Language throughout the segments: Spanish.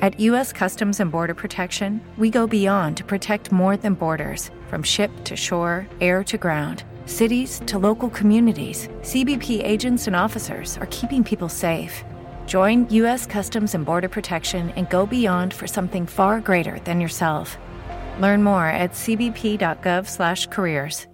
At U.S. Customs and Border Protection, we go beyond to protect more than borders from ship to shore, air to ground cities to local communities, CBP agents and officers are keeping people safe. Join U.S. Customs and Border Protection and go beyond for something far greater than yourself. Learn more at cbp.gov/careers.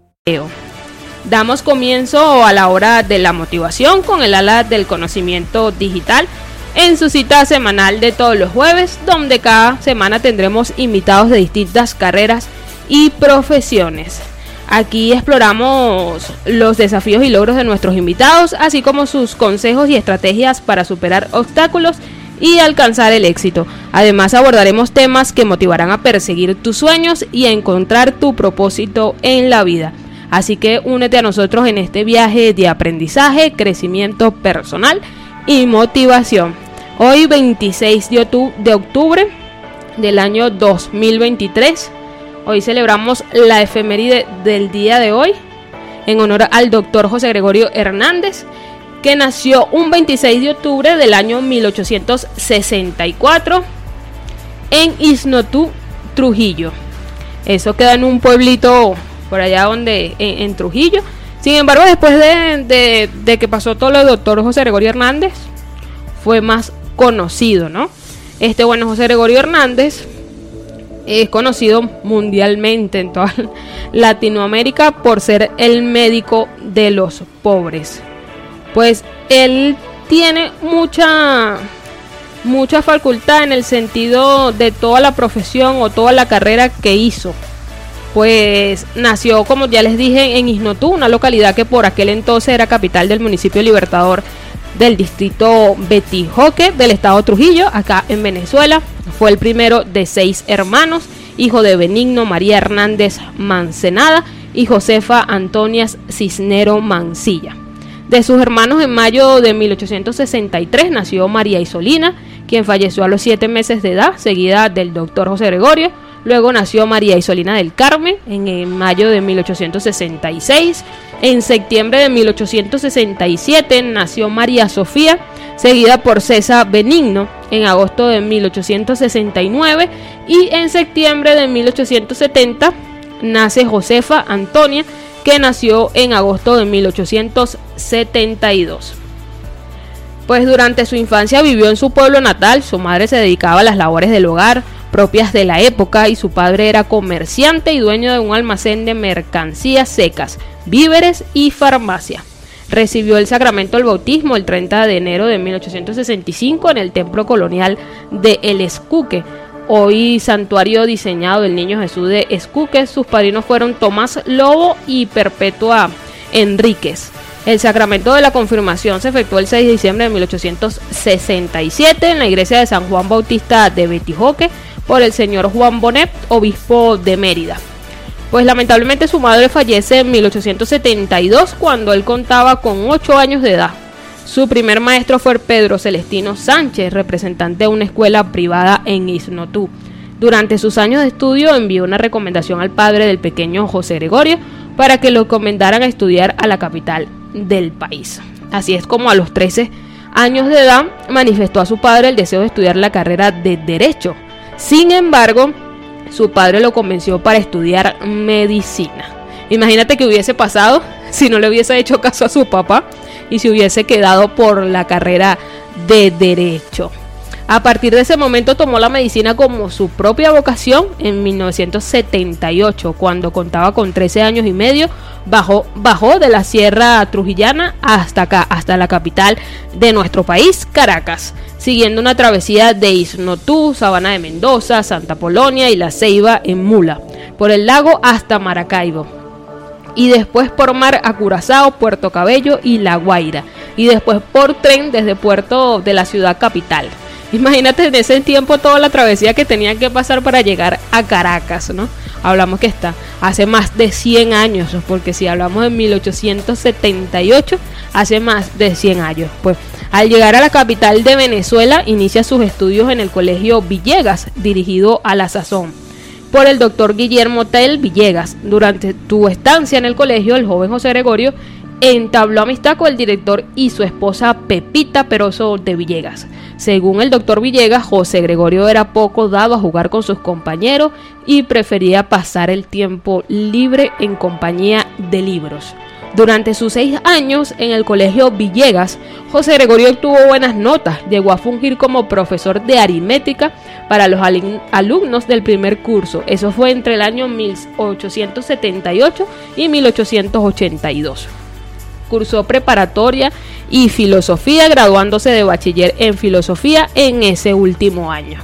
Damos comienzo a la hora de la motivación con el ala del conocimiento digital en su cita semanal de todos los jueves, donde cada semana tendremos invitados de distintas carreras y profesiones. Aquí exploramos los desafíos y logros de nuestros invitados, así como sus consejos y estrategias para superar obstáculos y alcanzar el éxito. Además abordaremos temas que motivarán a perseguir tus sueños y a encontrar tu propósito en la vida. Así que únete a nosotros en este viaje de aprendizaje, crecimiento personal y motivación. Hoy 26 de octubre del año 2023 Hoy celebramos la efeméride del día de hoy en honor al doctor José Gregorio Hernández, que nació un 26 de octubre del año 1864 en Isnotú, Trujillo. Eso queda en un pueblito por allá donde, en, Trujillo. Sin embargo, después de, de, que pasó todo lo del doctor José Gregorio Hernández, fue más conocido, ¿no? Este bueno José Gregorio Hernández es conocido mundialmente en toda Latinoamérica por ser el médico de los pobres. Pues él tiene mucha mucha facultad en el sentido de toda la profesión o toda la carrera que hizo. Pues nació, como ya les dije, en Isnotú, una localidad que por aquel entonces era capital del municipio Libertador del distrito Betijoque del estado Trujillo, acá en Venezuela. Fue el primero de seis hermanos, hijo de Benigno María Hernández Mancenada y Josefa Antonias Cisnero Mancilla. De sus hermanos en mayo de 1863 nació María Isolina, quien falleció a los siete meses de edad, seguida del doctor José Gregorio. Luego nació María Isolina del Carmen en mayo de 1866. En septiembre de 1867 nació María Sofía, seguida por César Benigno en agosto de 1869 y en septiembre de 1870 nace Josefa Antonia, que nació en agosto de 1872. Pues durante su infancia vivió en su pueblo natal, su madre se dedicaba a las labores del hogar propias de la época y su padre era comerciante y dueño de un almacén de mercancías secas, víveres y farmacia. Recibió el sacramento del bautismo el 30 de enero de 1865 en el templo colonial de El Escuque, hoy santuario diseñado del Niño Jesús de Escuque. Sus padrinos fueron Tomás Lobo y Perpetua Enríquez. El sacramento de la confirmación se efectuó el 6 de diciembre de 1867 en la iglesia de San Juan Bautista de Betijoque por el señor Juan Bonet, obispo de Mérida. Pues lamentablemente su madre fallece en 1872 cuando él contaba con 8 años de edad. Su primer maestro fue Pedro Celestino Sánchez, representante de una escuela privada en Isnotú. Durante sus años de estudio envió una recomendación al padre del pequeño José Gregorio para que lo comendaran a estudiar a la capital del país. Así es como a los 13 años de edad manifestó a su padre el deseo de estudiar la carrera de Derecho. Sin embargo, su padre lo convenció para estudiar medicina. Imagínate que hubiese pasado si no le hubiese hecho caso a su papá y se hubiese quedado por la carrera de derecho. A partir de ese momento tomó la medicina como su propia vocación en 1978, cuando contaba con 13 años y medio, bajó, bajó de la Sierra Trujillana hasta acá, hasta la capital de nuestro país, Caracas, siguiendo una travesía de Isnotú, Sabana de Mendoza, Santa Polonia y La Ceiba en Mula, por el lago hasta Maracaibo. y después por mar a Curazao, Puerto Cabello y La Guaira, y después por tren desde Puerto de la ciudad capital. Imagínate en ese tiempo toda la travesía que tenía que pasar para llegar a Caracas, ¿no? Hablamos que está hace más de 100 años, porque si hablamos de 1878, hace más de 100 años. Pues al llegar a la capital de Venezuela, inicia sus estudios en el Colegio Villegas, dirigido a la sazón por el doctor Guillermo Tel Villegas. Durante tu estancia en el colegio, el joven José Gregorio entabló amistad con el director y su esposa Pepita Peroso de Villegas. Según el doctor Villegas, José Gregorio era poco dado a jugar con sus compañeros y prefería pasar el tiempo libre en compañía de libros. Durante sus seis años en el colegio Villegas, José Gregorio obtuvo buenas notas, llegó a fungir como profesor de aritmética para los alumnos del primer curso. Eso fue entre el año 1878 y 1882 cursó preparatoria y filosofía, graduándose de bachiller en filosofía en ese último año.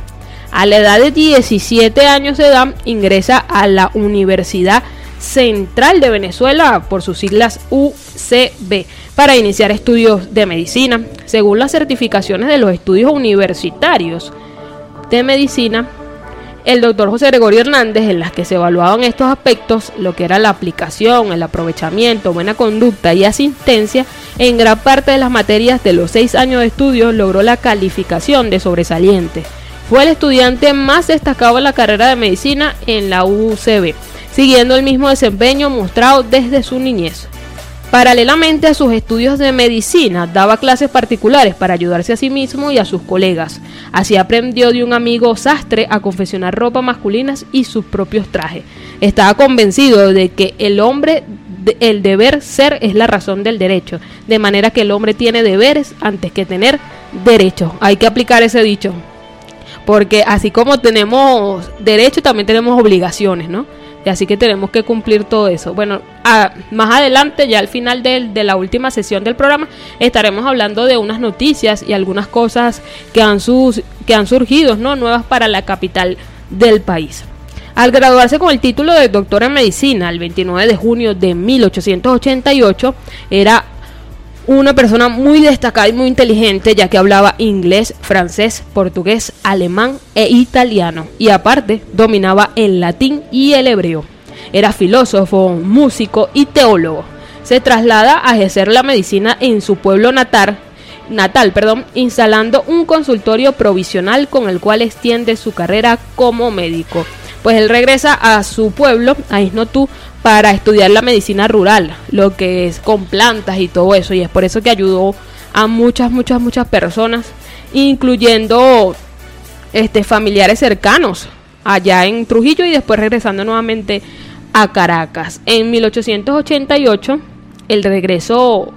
A la edad de 17 años de edad ingresa a la Universidad Central de Venezuela, por sus siglas UCB, para iniciar estudios de medicina. Según las certificaciones de los estudios universitarios de medicina, el doctor José Gregorio Hernández, en las que se evaluaban estos aspectos, lo que era la aplicación, el aprovechamiento, buena conducta y asistencia, en gran parte de las materias de los seis años de estudio logró la calificación de sobresaliente. Fue el estudiante más destacado en la carrera de medicina en la UCB, siguiendo el mismo desempeño mostrado desde su niñez. Paralelamente a sus estudios de medicina, daba clases particulares para ayudarse a sí mismo y a sus colegas. Así aprendió de un amigo sastre a confeccionar ropa masculinas y sus propios trajes. Estaba convencido de que el hombre, el deber ser es la razón del derecho, de manera que el hombre tiene deberes antes que tener derechos. Hay que aplicar ese dicho, porque así como tenemos derechos, también tenemos obligaciones, ¿no? Y así que tenemos que cumplir todo eso. Bueno, más adelante, ya al final de, de, la última sesión del programa, estaremos hablando de unas noticias y algunas cosas que han, sus, que han surgido, ¿no? Nuevas para la capital del país. Al graduarse con el título de doctor en medicina el 29 de junio de 1888, era una persona muy destacada y muy inteligente ya que hablaba inglés, francés, portugués, alemán e italiano y aparte dominaba el latín y el hebreo. Era filósofo, músico y teólogo. Se traslada a ejercer la medicina en su pueblo natal, natal perdón, instalando un consultorio provisional con el cual extiende su carrera como médico. Pues él regresa a su pueblo, a Isnotú, para estudiar la medicina rural, lo que es con plantas y todo eso. Y es por eso que ayudó a muchas, muchas, muchas personas, incluyendo este, familiares cercanos allá en Trujillo y después regresando nuevamente a Caracas. En 1888, el regreso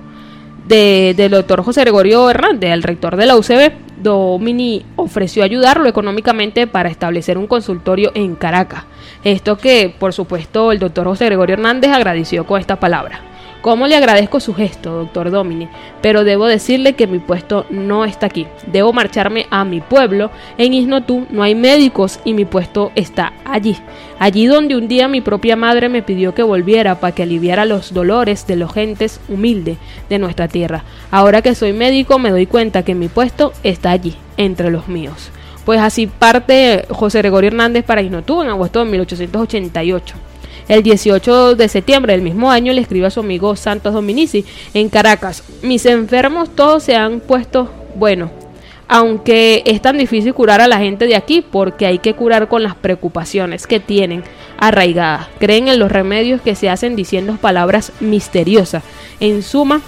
de, del doctor José Gregorio Hernández, el rector de la UCB, Domini ofreció ayudarlo económicamente para establecer un consultorio en Caracas. Esto que, por supuesto, el doctor José Gregorio Hernández agradeció con esta palabra. ¿Cómo le agradezco su gesto, doctor Domini? Pero debo decirle que mi puesto no está aquí. Debo marcharme a mi pueblo. En Isnotú no hay médicos y mi puesto está allí. Allí donde un día mi propia madre me pidió que volviera para que aliviara los dolores de los gentes humildes de nuestra tierra. Ahora que soy médico me doy cuenta que mi puesto está allí, entre los míos. Pues así parte José Gregorio Hernández para Isnotú en agosto de 1888. El 18 de septiembre del mismo año le escribe a su amigo Santos Dominici en Caracas. Mis enfermos todos se han puesto bueno, aunque es tan difícil curar a la gente de aquí porque hay que curar con las preocupaciones que tienen arraigadas. Creen en los remedios que se hacen diciendo palabras misteriosas. En suma,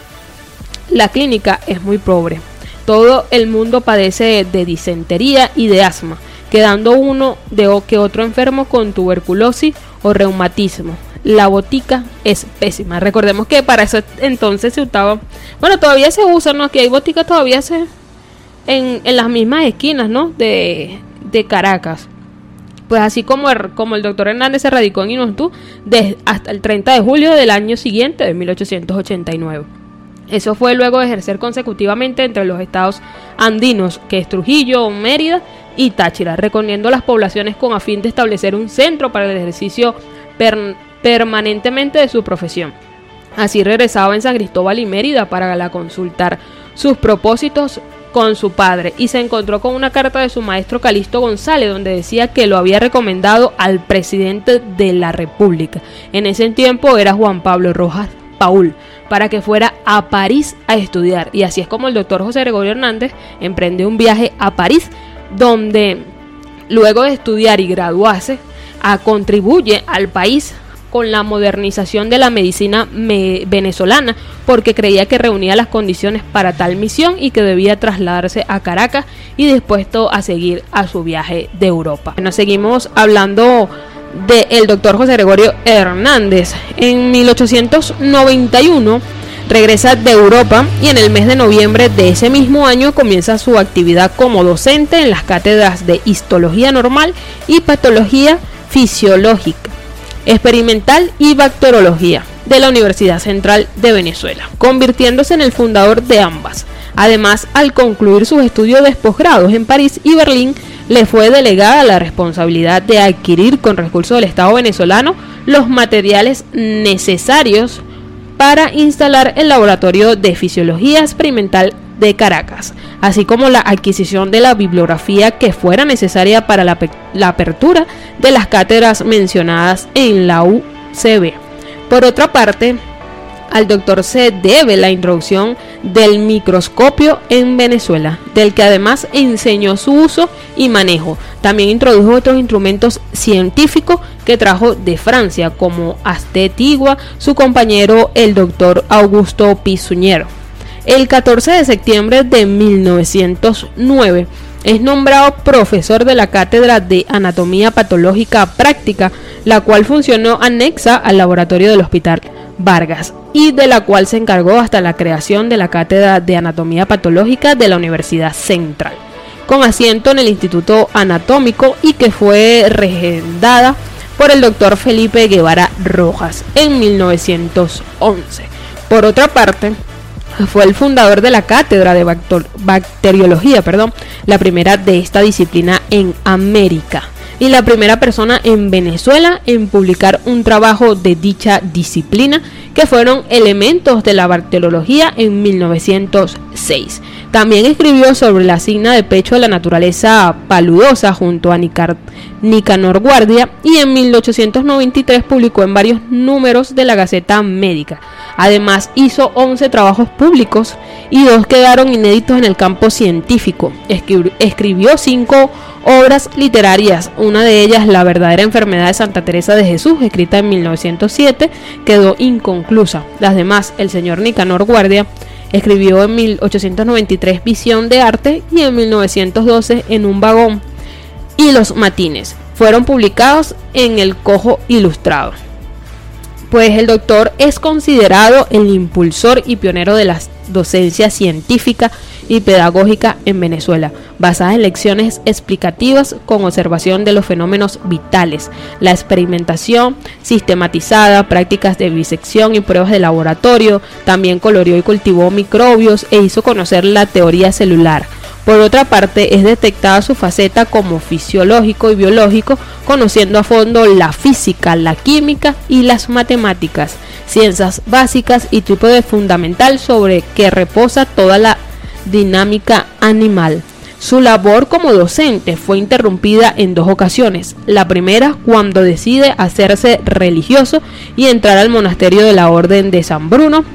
la clínica es muy pobre. Todo el mundo padece de disentería y de asma, quedando uno de que otro enfermo con tuberculosis o reumatismo. La botica es pésima. Recordemos que para eso entonces se usaba, bueno, todavía se usa, ¿no? Aquí hay boticas todavía se en, en las mismas esquinas, ¿no? De, de Caracas. Pues así como el, como el doctor Hernández se radicó en Inontú hasta el 30 de julio del año siguiente, de 1889. Eso fue luego de ejercer consecutivamente entre los estados andinos, que es Trujillo, Mérida y Táchira, recorriendo las poblaciones con a fin de establecer un centro para el ejercicio permanentemente de su profesión. Así regresaba en San Cristóbal y Mérida para consultar sus propósitos con su padre y se encontró con una carta de su maestro Calixto González donde decía que lo había recomendado al presidente de la República. En ese tiempo era Juan Pablo Rojas Paul para que fuera a París a estudiar y así es como el doctor José Gregorio Hernández emprende un viaje a París donde luego de estudiar y graduarse a, contribuye al país con la modernización de la medicina venezolana porque creía que reunía las condiciones para tal misión y que debía trasladarse a Caracas y dispuesto a seguir a su viaje de Europa. Nos seguimos hablando del doctor José Gregorio Hernández. En 1891 regresa de Europa y en el mes de noviembre de ese mismo año comienza su actividad como docente en las cátedras de histología normal y patología fisiológica experimental y bacteriología de la Universidad Central de Venezuela, convirtiéndose en el fundador de ambas. Además, al concluir sus estudios de posgrados en París y Berlín, le fue delegada la responsabilidad de adquirir con recursos del Estado venezolano los materiales necesarios para instalar el laboratorio de fisiología experimental de Caracas, así como la adquisición de la bibliografía que fuera necesaria para la, apertura de las cátedras mencionadas en la UCB. Por otra parte, al doctor se debe la introducción del microscopio en Venezuela, del que además enseñó su uso y manejo. También introdujo otros instrumentos científicos que trajo de Francia, como Astetigua, su compañero el doctor Augusto Pizuñero. El 14 de septiembre de 1909 es nombrado profesor de la Cátedra de Anatomía Patológica Práctica, la cual funcionó anexa al laboratorio del Hospital Vargas y de la cual se encargó hasta la creación de la Cátedra de Anatomía Patológica de la Universidad Central, con asiento en el Instituto Anatómico y que fue regendada por el doctor Felipe Guevara Rojas en 1911. Por otra parte, fue el fundador de la cátedra de bacteriología, perdón, la primera de esta disciplina en América y la primera persona en Venezuela en publicar un trabajo de dicha disciplina, que fueron elementos de la bacteriología en 1906. También escribió sobre la signa de pecho de la naturaleza paludosa junto a Nicanor Guardia y en 1893 publicó en varios números de la Gaceta Médica. Además hizo 11 trabajos públicos y dos quedaron inéditos en el campo científico. Escribió cinco obras literarias, una de ellas La verdadera enfermedad de Santa Teresa de Jesús, escrita en 1907, quedó inconclusa. Las demás, el señor Nicanor Guardia, escribió en 1893 Visión de Arte y en 1912 En un vagón y Los Matines. Fueron publicados en El Cojo Ilustrado pues el doctor es considerado el impulsor y pionero de la docencia científica y pedagógica en Venezuela, basada en lecciones explicativas con observación de los fenómenos vitales, la experimentación sistematizada, prácticas de bisección y pruebas de laboratorio, también coloreó y cultivó microbios e hizo conocer la teoría celular. Por otra parte, es detectada su faceta como fisiológico y biológico, conociendo a fondo la física, la química y las matemáticas, ciencias básicas y tipo de fundamental sobre que reposa toda la dinámica animal. Su labor como docente fue interrumpida en dos ocasiones. La primera cuando decide hacerse religioso y entrar al monasterio de la Orden de San Bruno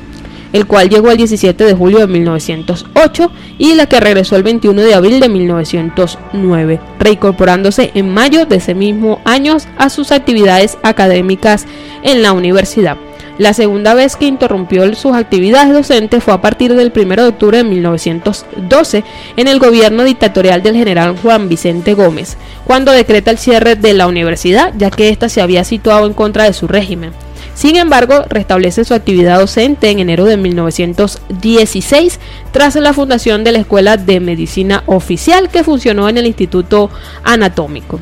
el cual llegó el 17 de julio de 1908 y la que regresó el 21 de abril de 1909, reincorporándose en mayo de ese mismo año a sus actividades académicas en la universidad. La segunda vez que interrumpió sus actividades docentes fue a partir del 1 de octubre de 1912 en el gobierno dictatorial del general Juan Vicente Gómez, cuando decreta el cierre de la universidad, ya que ésta se había situado en contra de su régimen. Sin embargo, restablece su actividad docente en enero de 1916 tras la fundación de la Escuela de Medicina Oficial que funcionó en el Instituto Anatómico.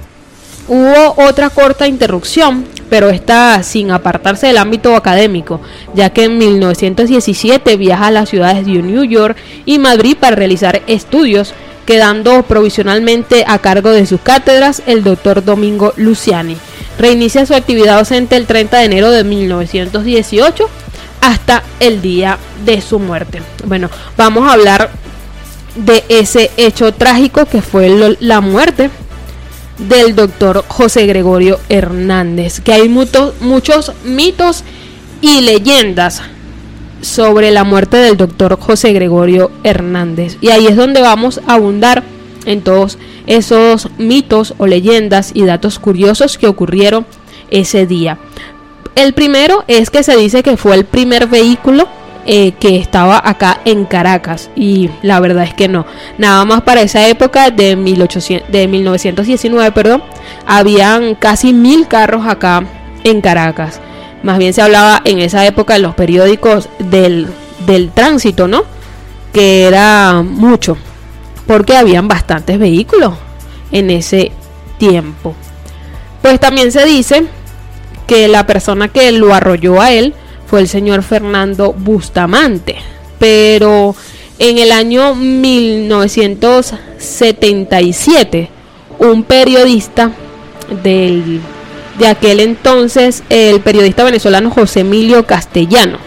Hubo otra corta interrupción, pero esta sin apartarse del ámbito académico, ya que en 1917 viaja a las ciudades de New York y Madrid para realizar estudios, quedando provisionalmente a cargo de sus cátedras el doctor Domingo Luciani. Reinicia su actividad docente el 30 de enero de 1918 hasta el día de su muerte. Bueno, vamos a hablar de ese hecho trágico que fue la muerte del doctor José Gregorio Hernández, que hay muchos, mitos y leyendas sobre la muerte del doctor José Gregorio Hernández. Y ahí es donde vamos a abundar en todos esos mitos o leyendas y datos curiosos que ocurrieron ese día. El primero es que se dice que fue el primer vehículo eh, que estaba acá en Caracas y la verdad es que no. Nada más para esa época de, 1800, de 1919, perdón, habían casi mil carros acá en Caracas. Más bien se hablaba en esa época en los periódicos del, del tránsito, ¿no? Que era mucho, porque habían bastantes vehículos en ese tiempo. Pues también se dice que la persona que lo arrolló a él fue el señor Fernando Bustamante. Pero en el año 1977, un periodista del, de aquel entonces, el periodista venezolano José Emilio Castellano,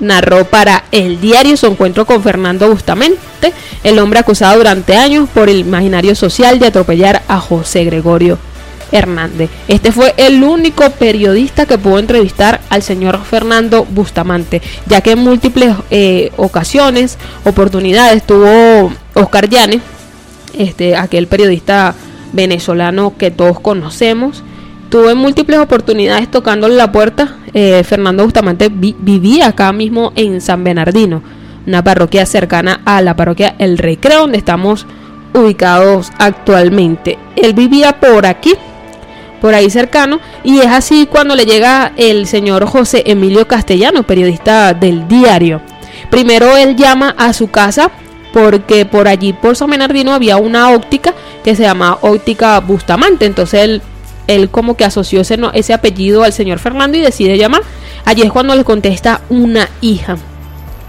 narró para el diario su encuentro con Fernando Bustamante, el hombre acusado durante años por el imaginario social de atropellar a José Gregorio Hernández. Este fue el único periodista que pudo entrevistar al señor Fernando Bustamante, ya que en múltiples eh, ocasiones, oportunidades, tuvo Oscar Llanes, este, aquel periodista venezolano que todos conocemos, tuvo en múltiples oportunidades tocándole la puerta. Eh, Fernando Bustamante vivía acá mismo en San Bernardino, una parroquia cercana a la parroquia El Recreo, donde estamos ubicados actualmente. Él vivía por aquí, por ahí cercano, y es así cuando le llega el señor José Emilio Castellano, periodista del diario. Primero él llama a su casa porque por allí, por San Bernardino, había una óptica que se llama Óptica Bustamante. Entonces él, él como que asoció ese, ese apellido al señor Fernando y decide llamar. Allí es cuando le contesta una hija.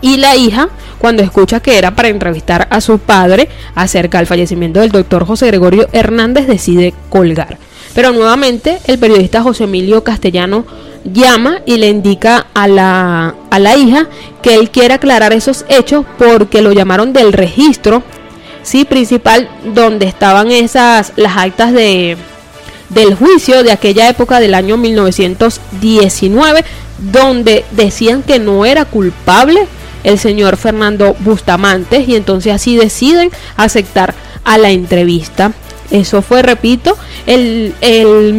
Y la hija, cuando escucha que era para entrevistar a su padre acerca del fallecimiento del doctor José Gregorio Hernández, decide colgar. Pero nuevamente el periodista José Emilio Castellano llama y le indica a la, a la hija que él quiere aclarar esos hechos porque lo llamaron del registro sí principal donde estaban esas las actas de del juicio de aquella época del año 1919 donde decían que no era culpable el señor Fernando Bustamante y entonces así deciden aceptar a la entrevista eso fue, repito, el, el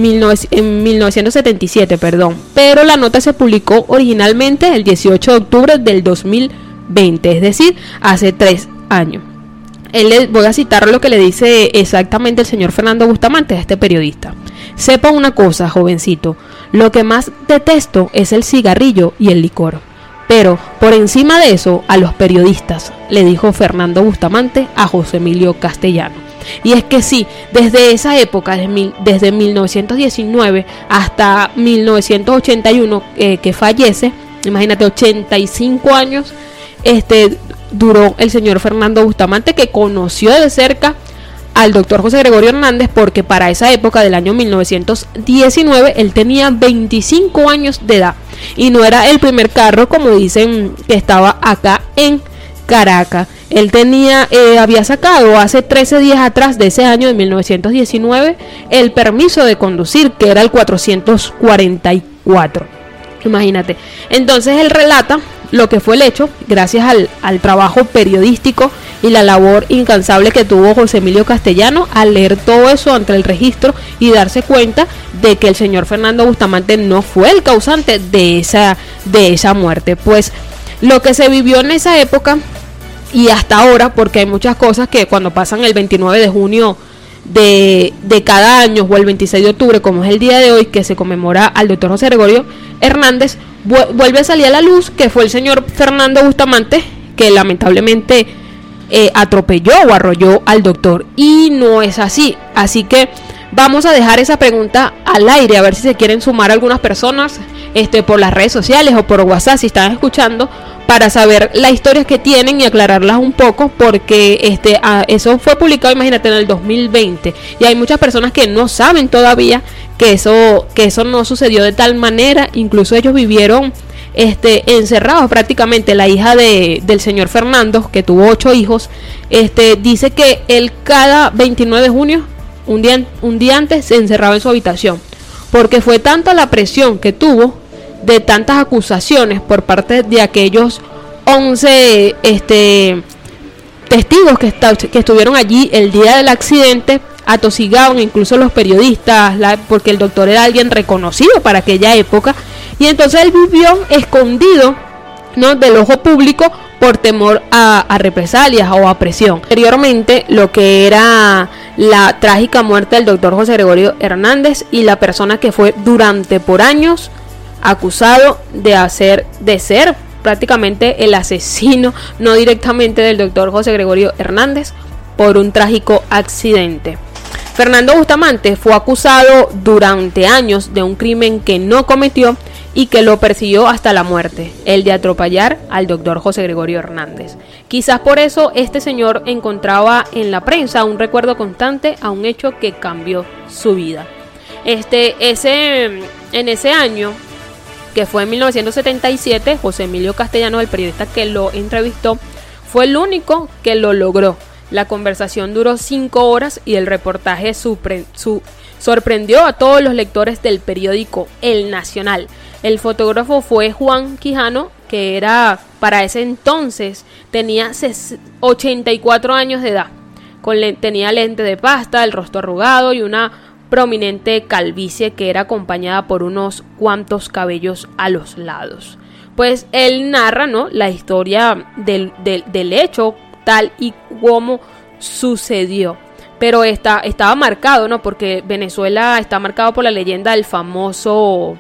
en 1977, perdón. Pero la nota se publicó originalmente el 18 de octubre del 2020, es decir, hace tres años. Él voy a citar lo que le dice exactamente el señor Fernando Bustamante a este periodista. Sepa una cosa, jovencito, lo que más detesto es el cigarrillo y el licor. Pero por encima de eso, a los periodistas, le dijo Fernando Bustamante a José Emilio Castellano. Y es que sí, desde esa época, desde 1919 hasta 1981 eh, que fallece, imagínate, 85 años, este, duró el señor Fernando Bustamante que conoció de cerca al doctor José Gregorio Hernández porque para esa época del año 1919 él tenía 25 años de edad. Y no era el primer carro como dicen que estaba acá en Caracas. Él tenía, eh, había sacado hace 13 días atrás de ese año de 1919 el permiso de conducir, que era el 444. Imagínate. Entonces él relata lo que fue el hecho, gracias al, al, trabajo periodístico y la labor incansable que tuvo José Emilio Castellano al leer todo eso ante el registro y darse cuenta de que el señor Fernando Bustamante no fue el causante de esa, de esa muerte. Pues lo que se vivió en esa época y hasta ahora, porque hay muchas cosas que cuando pasan el 29 de junio de, de, cada año o el 26 de octubre, como es el día de hoy, que se conmemora al doctor José Gregorio Hernández, vuelve a salir a la luz que fue el señor Fernando Bustamante, que lamentablemente eh, atropelló o arrolló al doctor. Y no es así. Así que vamos a dejar esa pregunta al aire, a ver si se quieren sumar algunas personas este, por las redes sociales o por WhatsApp si están escuchando para saber las historias que tienen y aclararlas un poco porque este ah, eso fue publicado imagínate en el 2020 y hay muchas personas que no saben todavía que eso que eso no sucedió de tal manera. Incluso ellos vivieron este encerrados prácticamente. La hija de, del señor Fernando que tuvo ocho hijos este dice que él cada 29 de junio un día, un día antes se encerraba en su habitación porque fue tanta la presión que tuvo de tantas acusaciones por parte de aquellos 11 este, testigos que, estuvieron allí el día del accidente, atosigaban incluso los periodistas, porque el doctor era alguien reconocido para aquella época, y entonces él vivió escondido ¿no? del ojo público por temor a, a, represalias o a presión. Anteriormente, lo que era la trágica muerte del doctor José Gregorio Hernández y la persona que fue durante por años acusado de hacer, de ser prácticamente el asesino, no directamente del doctor José Gregorio Hernández, por un trágico accidente. Fernando Bustamante fue acusado durante años de un crimen que no cometió y que lo persiguió hasta la muerte, el de atropellar al doctor José Gregorio Hernández. Quizás por eso este señor encontraba en la prensa un recuerdo constante a un hecho que cambió su vida. Este, ese, en ese año, que fue en 1977, José Emilio Castellano, el periodista que lo entrevistó, fue el único que lo logró. La conversación duró cinco horas y el reportaje sorprendió a todos los lectores del periódico El Nacional. El fotógrafo fue Juan Quijano, que era para ese entonces tenía 84 años de edad. Con, tenía lente de pasta, el rostro arrugado y una prominente calvicie que era acompañada por unos cuantos cabellos a los lados. Pues él narra ¿no? la historia del, del, hecho tal y como sucedió. Pero está, estaba marcado, ¿no? Porque Venezuela está marcado por la leyenda del famoso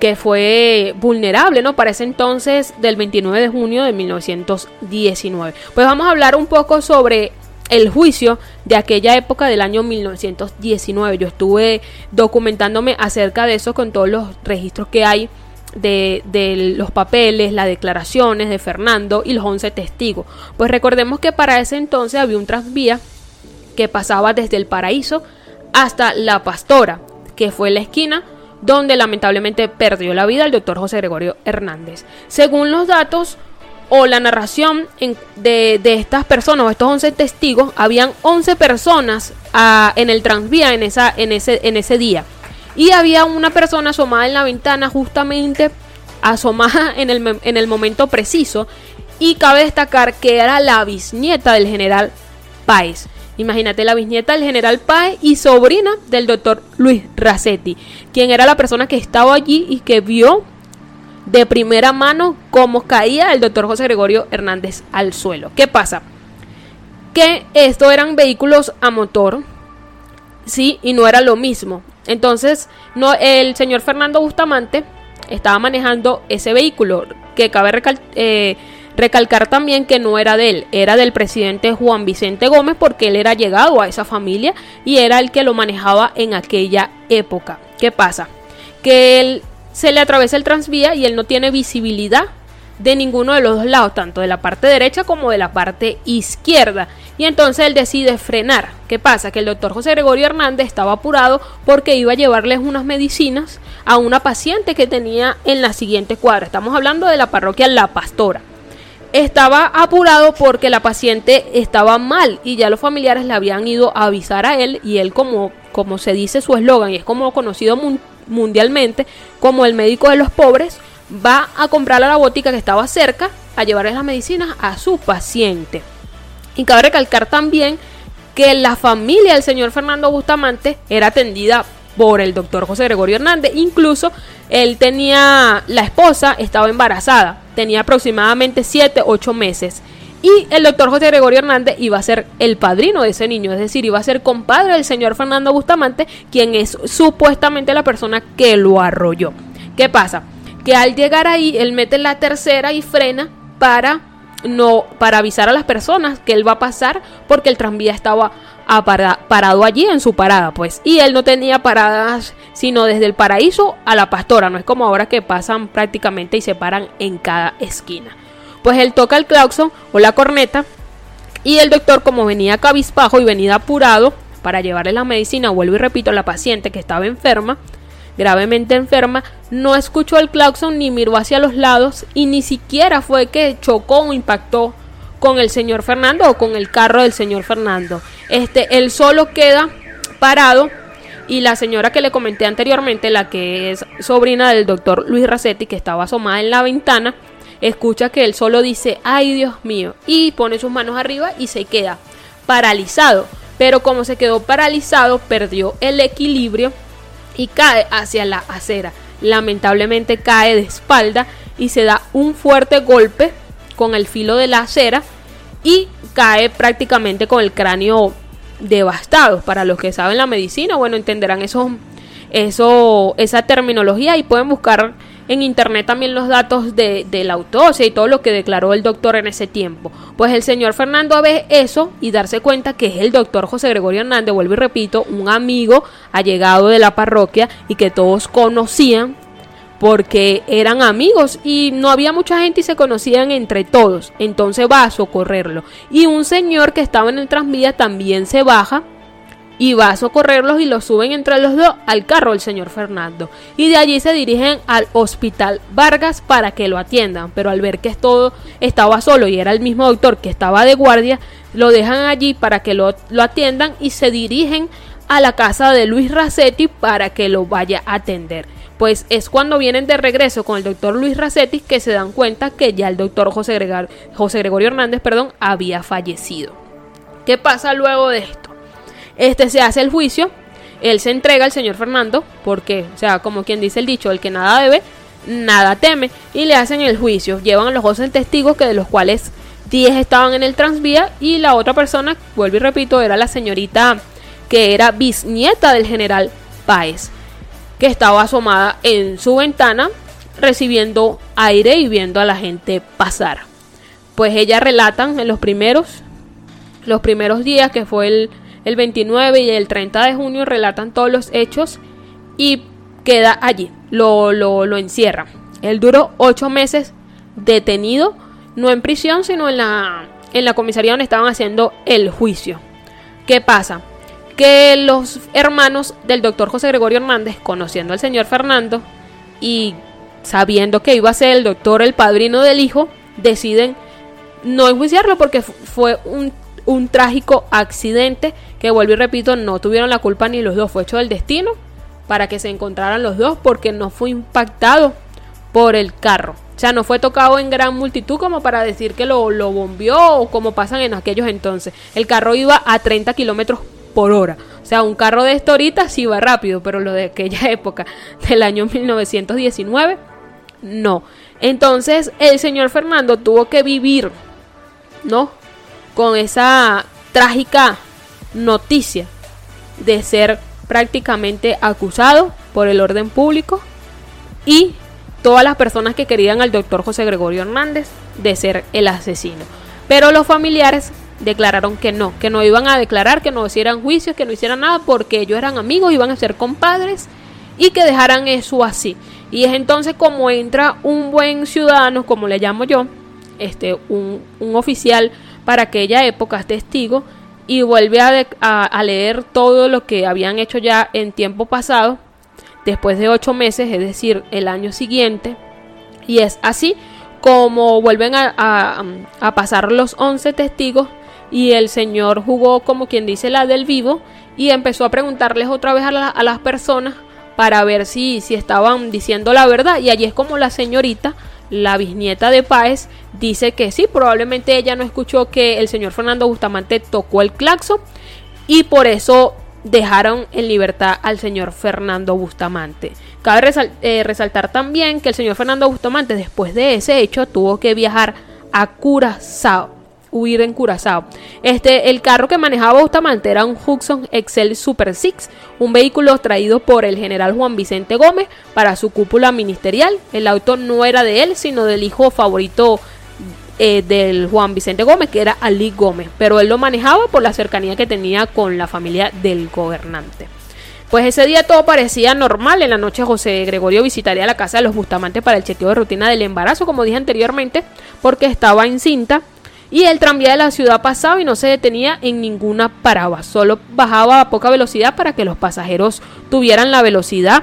que fue vulnerable, ¿no? Para ese entonces del 29 de junio de 1919. Pues vamos a hablar un poco sobre el juicio de aquella época del año 1919. Yo estuve documentándome acerca de eso con todos los registros que hay de, de, los papeles, las declaraciones de Fernando y los 11 testigos. Pues recordemos que para ese entonces había un tranvía que pasaba desde el paraíso hasta la pastora, que fue la esquina donde lamentablemente perdió la vida el doctor José Gregorio Hernández. Según los datos, o la narración de, estas personas o estos 11 testigos, habían 11 personas ah, en el transvía en, esa, en, ese, en ese día. Y había una persona asomada en la ventana justamente asomada en el, en el momento preciso. Y cabe destacar que era la bisnieta del general Páez. Imagínate la bisnieta del general Páez y sobrina del doctor Luis Racetti, quien era la persona que estaba allí y que vio de primera mano cómo caía el doctor José Gregorio Hernández al suelo. ¿Qué pasa? Que estos eran vehículos a motor, sí, y no era lo mismo. Entonces, no, el señor Fernando Bustamante estaba manejando ese vehículo, que cabe eh, recalcar también que no era de él, era del presidente Juan Vicente Gómez, porque él era llegado a esa familia y era el que lo manejaba en aquella época. ¿Qué pasa? Que él se le atraviesa el transvía y él no tiene visibilidad de ninguno de los dos lados, tanto de la parte derecha como de la parte izquierda. Y entonces él decide frenar. ¿Qué pasa? Que el doctor José Gregorio Hernández estaba apurado porque iba a llevarles unas medicinas a una paciente que tenía en la siguiente cuadra. Estamos hablando de la parroquia La Pastora. Estaba apurado porque la paciente estaba mal y ya los familiares le habían ido a avisar a él y él como, como se dice su eslogan y es como conocido mundialmente como el médico de los pobres, va a comprar a la botica que estaba cerca a llevarle las medicinas a su paciente. Y cabe recalcar también que la familia del señor Fernando Bustamante era atendida por el doctor José Gregorio Hernández. Incluso él tenía, la esposa estaba embarazada, tenía aproximadamente 7, 8 meses. Y el doctor José Gregorio Hernández iba a ser el padrino de ese niño, es decir, iba a ser compadre del señor Fernando Bustamante, quien es supuestamente la persona que lo arrolló. ¿Qué pasa? Que al llegar ahí, él mete la tercera y frena para no para avisar a las personas que él va a pasar porque el tranvía estaba parado allí en su parada, pues. Y él no tenía paradas sino desde el paraíso a la pastora. No es como ahora que pasan prácticamente y se paran en cada esquina. Pues él toca el claxon o la corneta. Y el doctor, como venía cabizbajo y venía apurado para llevarle la medicina, vuelvo y repito, la paciente que estaba enferma, gravemente enferma, no escuchó el claxon ni miró hacia los lados y ni siquiera fue que chocó o impactó con el señor Fernando o con el carro del señor Fernando. Este, él solo queda parado y la señora que le comenté anteriormente, la que es sobrina del doctor Luis Racetti, que estaba asomada en la ventana, escucha que él solo dice, ay Dios mío, y pone sus manos arriba y se queda paralizado. Pero como se quedó paralizado, perdió el equilibrio y cae hacia la acera. Lamentablemente cae de espalda y se da un fuerte golpe con el filo de la acera y cae prácticamente con el cráneo devastado. Para los que saben la medicina, bueno, entenderán eso, esa terminología y pueden buscar en internet también los datos de, de, la autopsia y todo lo que declaró el doctor en ese tiempo. Pues el señor Fernando ve eso y darse cuenta que es el doctor José Gregorio Hernández, vuelvo y repito, un amigo allegado de la parroquia y que todos conocían porque eran amigos y no había mucha gente y se conocían entre todos. Entonces va a socorrerlo. Y un señor que estaba en el tranvía también se baja y va a socorrerlos y los suben entre los dos al carro del señor Fernando. Y de allí se dirigen al hospital Vargas para que lo atiendan. Pero al ver que todo estaba solo y era el mismo doctor que estaba de guardia, lo dejan allí para que lo, lo atiendan y se dirigen a la casa de Luis Racetti para que lo vaya a atender pues es cuando vienen de regreso con el doctor Luis Racetti que se dan cuenta que ya el doctor José, José Gregorio Hernández perdón, había fallecido. ¿Qué pasa luego de esto? Este se hace el juicio, él se entrega al señor Fernando, porque, o sea, como quien dice el dicho, el que nada debe, nada teme, y le hacen el juicio. Llevan a los 11 testigos, que de los cuales 10 estaban en el transvía, y la otra persona, vuelvo y repito, era la señorita que era bisnieta del general Páez que estaba asomada en su ventana recibiendo aire y viendo a la gente pasar. Pues ella relatan en los primeros, los primeros días, que fue el, el 29 y el 30 de junio, relatan todos los hechos y queda allí, lo, lo, lo encierra. Él duró ocho meses detenido, no en prisión, sino en la, en la comisaría donde estaban haciendo el juicio. ¿Qué pasa? que los hermanos del doctor José Gregorio Hernández, conociendo al señor Fernando y sabiendo que iba a ser el doctor el padrino del hijo, deciden no enjuiciarlo porque fue un, un trágico accidente que, vuelvo y repito, no tuvieron la culpa ni los dos, fue hecho del destino para que se encontraran los dos porque no fue impactado por el carro. O sea, no fue tocado en gran multitud como para decir que lo, lo bombió o como pasan en aquellos entonces. El carro iba a 30 kilómetros por hora. O sea, un carro de esto ahorita sí va rápido, pero lo de aquella época, del año 1919, no. Entonces el señor Fernando tuvo que vivir, ¿no? Con esa trágica noticia de ser prácticamente acusado por el orden público y todas las personas que querían al doctor José Gregorio Hernández de ser el asesino. Pero los familiares declararon que no, que no iban a declarar, que no hicieran juicios, que no hicieran nada porque ellos eran amigos, iban a ser compadres y que dejaran eso así. Y es entonces como entra un buen ciudadano, como le llamo yo, este, un, oficial para aquella época, testigo, y vuelve a, a, leer todo lo que habían hecho ya en tiempo pasado, después de ocho meses, es decir, el año siguiente, y es así como vuelven a, a pasar los once testigos y el señor jugó como quien dice la del vivo y empezó a preguntarles otra vez a, las personas para ver si, si estaban diciendo la verdad. Y allí es como la señorita la bisnieta de Páez dice que sí, probablemente ella no escuchó que el señor Fernando Bustamante tocó el claxon y por eso dejaron en libertad al señor Fernando Bustamante. Cabe eh, resaltar también que el señor Fernando Bustamante después de ese hecho tuvo que viajar a Curazao huir en Curazao. Este, el carro que manejaba Bustamante era un Hudson Excel Super Six, un vehículo traído por el general Juan Vicente Gómez para su cúpula ministerial. El auto no era de él, sino del hijo favorito eh, del Juan Vicente Gómez, que era Ali Gómez, pero él lo manejaba por la cercanía que tenía con la familia del gobernante. Pues ese día todo parecía normal. En la noche José Gregorio visitaría la casa de los Bustamante para el chequeo de rutina del embarazo, como dije anteriormente, porque estaba encinta. Y el tranvía de la ciudad pasaba y no se detenía en ninguna parada, solo bajaba a poca velocidad para que los pasajeros tuvieran la velocidad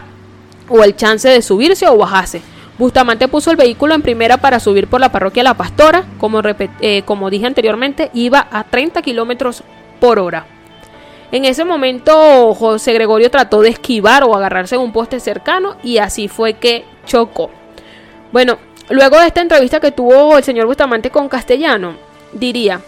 o el chance de subirse o bajarse. Bustamante puso el vehículo en primera para subir por la parroquia La Pastora. Como, eh, como dije anteriormente, iba a 30 kilómetros por hora. En ese momento, José Gregorio trató de esquivar o agarrarse en un poste cercano y así fue que chocó. Bueno, luego de esta entrevista que tuvo el señor Bustamante con Castellano, diría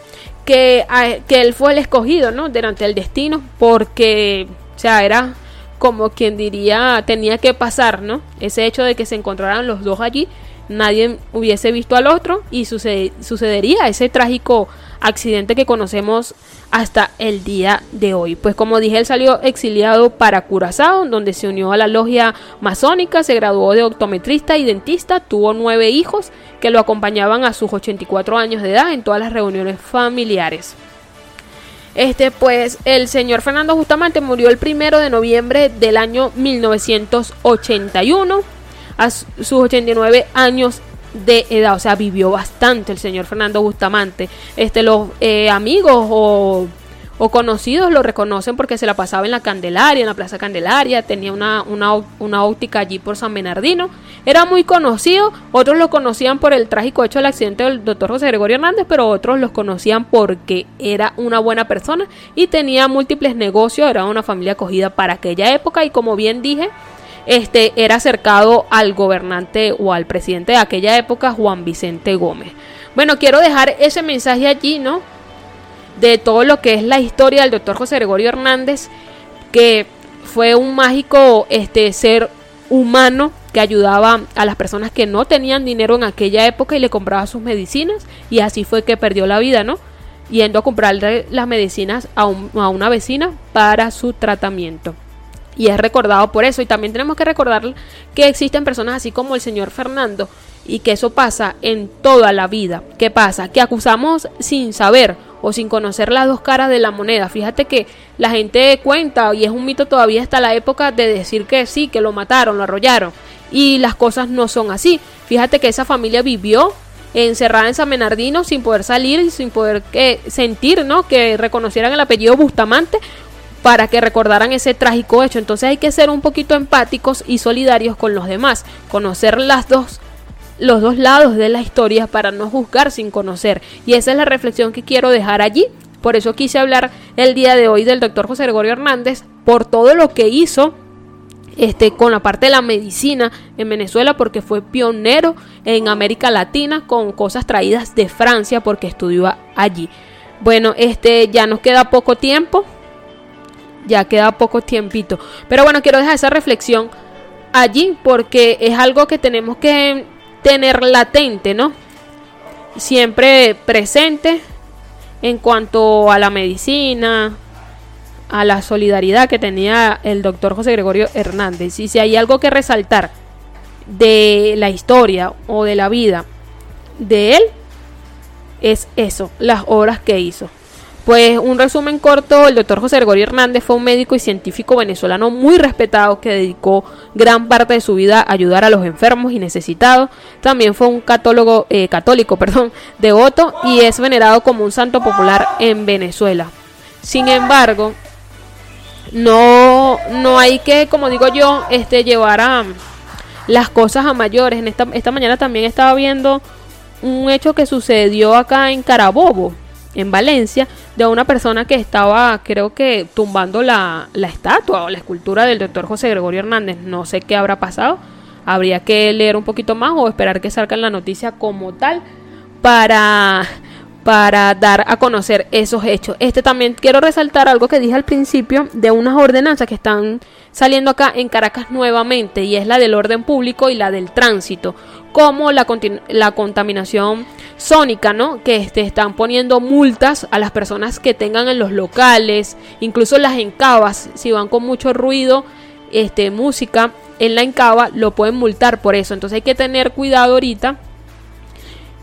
que, que él fue el escogido, ¿no? Durante el destino, porque, o sea, era como quien diría tenía que pasar, ¿no? Ese hecho de que se encontraran los dos allí, nadie hubiese visto al otro y sucedería ese trágico accidente que conocemos hasta el día de hoy. Pues como dije, él salió exiliado para Curazao, donde se unió a la logia masónica, se graduó de optometrista y dentista, tuvo nueve hijos que lo acompañaban a sus 84 años de edad en todas las reuniones familiares. Este, pues el señor Fernando Bustamante murió el primero de noviembre del año 1981 a sus 89 años de edad, o sea, vivió bastante el señor Fernando Bustamante. Este, los eh, amigos o o conocidos lo reconocen porque se la pasaba en la Candelaria, en la Plaza Candelaria, tenía una, una, óptica allí por San Bernardino, era muy conocido, otros lo conocían por el trágico hecho del accidente del doctor José Gregorio Hernández, pero otros los conocían porque era una buena persona y tenía múltiples negocios, era una familia acogida para aquella época y como bien dije, este era acercado al gobernante o al presidente de aquella época, Juan Vicente Gómez. Bueno, quiero dejar ese mensaje allí, ¿no? de todo lo que es la historia del doctor José Gregorio Hernández, que fue un mágico este, ser humano que ayudaba a las personas que no tenían dinero en aquella época y le compraba sus medicinas y así fue que perdió la vida, ¿no? Yendo a comprarle las medicinas a, a una vecina para su tratamiento. Y es recordado por eso. Y también tenemos que recordar que existen personas así como el señor Fernando y que eso pasa en toda la vida. ¿Qué pasa? Que acusamos sin saber o sin conocer las dos caras de la moneda. Fíjate que la gente cuenta y es un mito todavía hasta la época de decir que sí, que lo mataron, lo arrollaron y las cosas no son así. Fíjate que esa familia vivió encerrada en San Menardino sin poder salir y sin poder que, sentir, ¿no? Que reconocieran el apellido Bustamante para que recordaran ese trágico hecho. Entonces hay que ser un poquito empáticos y solidarios con los demás, conocer las dos los dos lados de la historia para no juzgar sin conocer. Y esa es la reflexión que quiero dejar allí. Por eso quise hablar el día de hoy del doctor José Gregorio Hernández por todo lo que hizo este, con la parte de la medicina en Venezuela porque fue pionero en América Latina con cosas traídas de Francia porque estudió allí. Bueno, este ya nos queda poco tiempo. Ya queda poco tiempito. Pero bueno, quiero dejar esa reflexión allí porque es algo que tenemos que tener latente, ¿no? Siempre presente en cuanto a la medicina, a la solidaridad que tenía el doctor José Gregorio Hernández. Y si hay algo que resaltar de la historia o de la vida de él, es eso, las obras que hizo. Pues un resumen corto, el doctor José Gregorio Hernández fue un médico y científico venezolano muy respetado que dedicó gran parte de su vida a ayudar a los enfermos y necesitados. También fue un católogo, eh, católico perdón, devoto y es venerado como un santo popular en Venezuela. Sin embargo, no, no hay que, como digo yo, este, llevar a las cosas a mayores. En esta, esta mañana también estaba viendo un hecho que sucedió acá en Carabobo en Valencia de una persona que estaba, creo que, tumbando la, la estatua o la escultura del doctor José Gregorio Hernández. No sé qué habrá pasado. Habría que leer un poquito más o esperar que salga la noticia como tal para para dar a conocer esos hechos. Este también quiero resaltar algo que dije al principio de unas ordenanzas que están saliendo acá en Caracas nuevamente y es la del orden público y la del tránsito, como la, la contaminación sónica, ¿no? Que este, están poniendo multas a las personas que tengan en los locales, incluso las encabas, si van con mucho ruido, este, música en la encaba, lo pueden multar por eso. Entonces hay que tener cuidado ahorita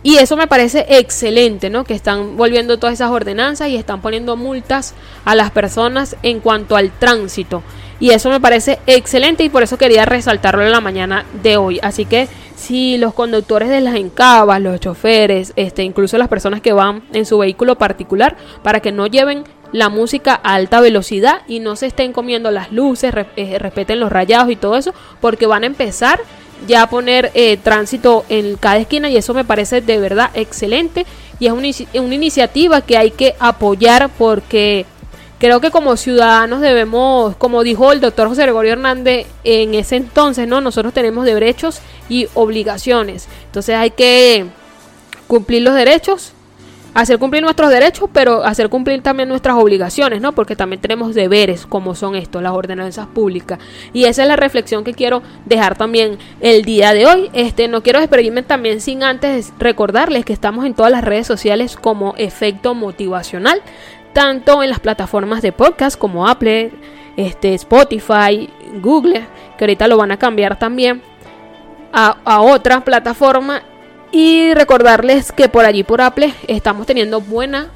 Y eso me parece excelente, ¿no? Que están volviendo todas esas ordenanzas y están poniendo multas a las personas en cuanto al tránsito. Y eso me parece excelente y por eso quería resaltarlo en la mañana de hoy. Así que si los conductores de las encabas, los choferes, este, incluso las personas que van en su vehículo particular, para que no lleven la música a alta velocidad y no se estén comiendo las luces, eh, respeten los rayados y todo eso, porque van a empezar ya poner eh, tránsito en cada esquina y eso me parece de verdad excelente y es una iniciativa que hay que apoyar porque creo que como ciudadanos debemos, como dijo el doctor José Gregorio Hernández en ese entonces, ¿no? Nosotros tenemos derechos y obligaciones. Entonces hay que cumplir los derechos hacer cumplir nuestros derechos, pero hacer cumplir también nuestras obligaciones, ¿no? Porque también tenemos deberes como son estos, las ordenanzas públicas. Y esa es la reflexión que quiero dejar también el día de hoy. Este, no quiero despedirme también sin antes recordarles que estamos en todas las redes sociales como efecto motivacional, tanto en las plataformas de podcast como Apple, este, Spotify, Google, que ahorita lo van a cambiar también a, a otra plataforma. Y recordarles que por allí por Apple estamos teniendo buena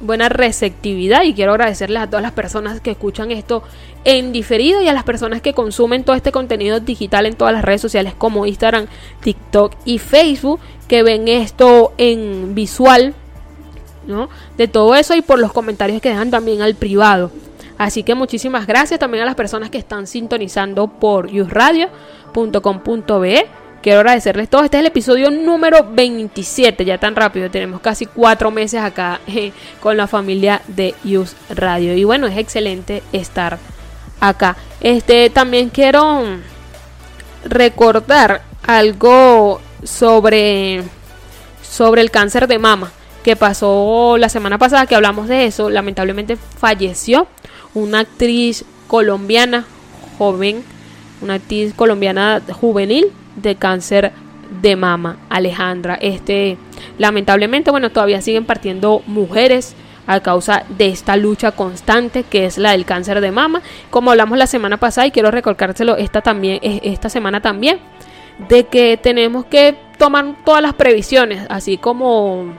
buena receptividad y quiero agradecerles a todas las personas que escuchan esto en diferido y a las personas que consumen todo este contenido digital en todas las redes sociales como Instagram, TikTok y Facebook, que ven esto en visual, ¿no? De todo eso y por los comentarios que dejan también al privado. Así que muchísimas gracias también a las personas que están sintonizando por usradio.com.be Quiero agradecerles todo. Este es el episodio número 27, ya tan rápido. Tenemos casi cuatro meses acá eh, con la familia de Use Radio. Y bueno, es excelente estar acá. Este también quiero recordar algo sobre, sobre el cáncer de mama que pasó la semana pasada que hablamos de eso. Lamentablemente falleció una actriz colombiana joven, una actriz colombiana juvenil de cáncer de mama, Alejandra. Este, lamentablemente, bueno, todavía siguen partiendo mujeres a causa de esta lucha constante que es la del cáncer de mama. Como hablamos la semana pasada y quiero recalcárselo esta también esta semana también de que tenemos que tomar todas las previsiones, así como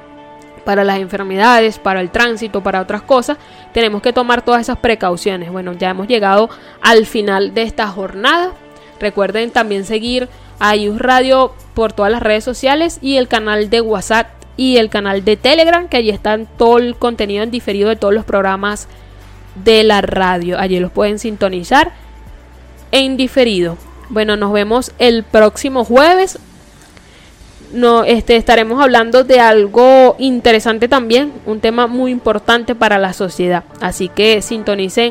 para las enfermedades, para el tránsito, para otras cosas, tenemos que tomar todas esas precauciones. Bueno, ya hemos llegado al final de esta jornada. Recuerden también seguir a Radio por todas las redes sociales y el canal de WhatsApp y el canal de Telegram, que allí están todo el contenido en diferido de todos los programas de la radio. Allí los pueden sintonizar en diferido. Bueno, nos vemos el próximo jueves. No, este, estaremos hablando de algo interesante también, un tema muy importante para la sociedad. Así que sintonicen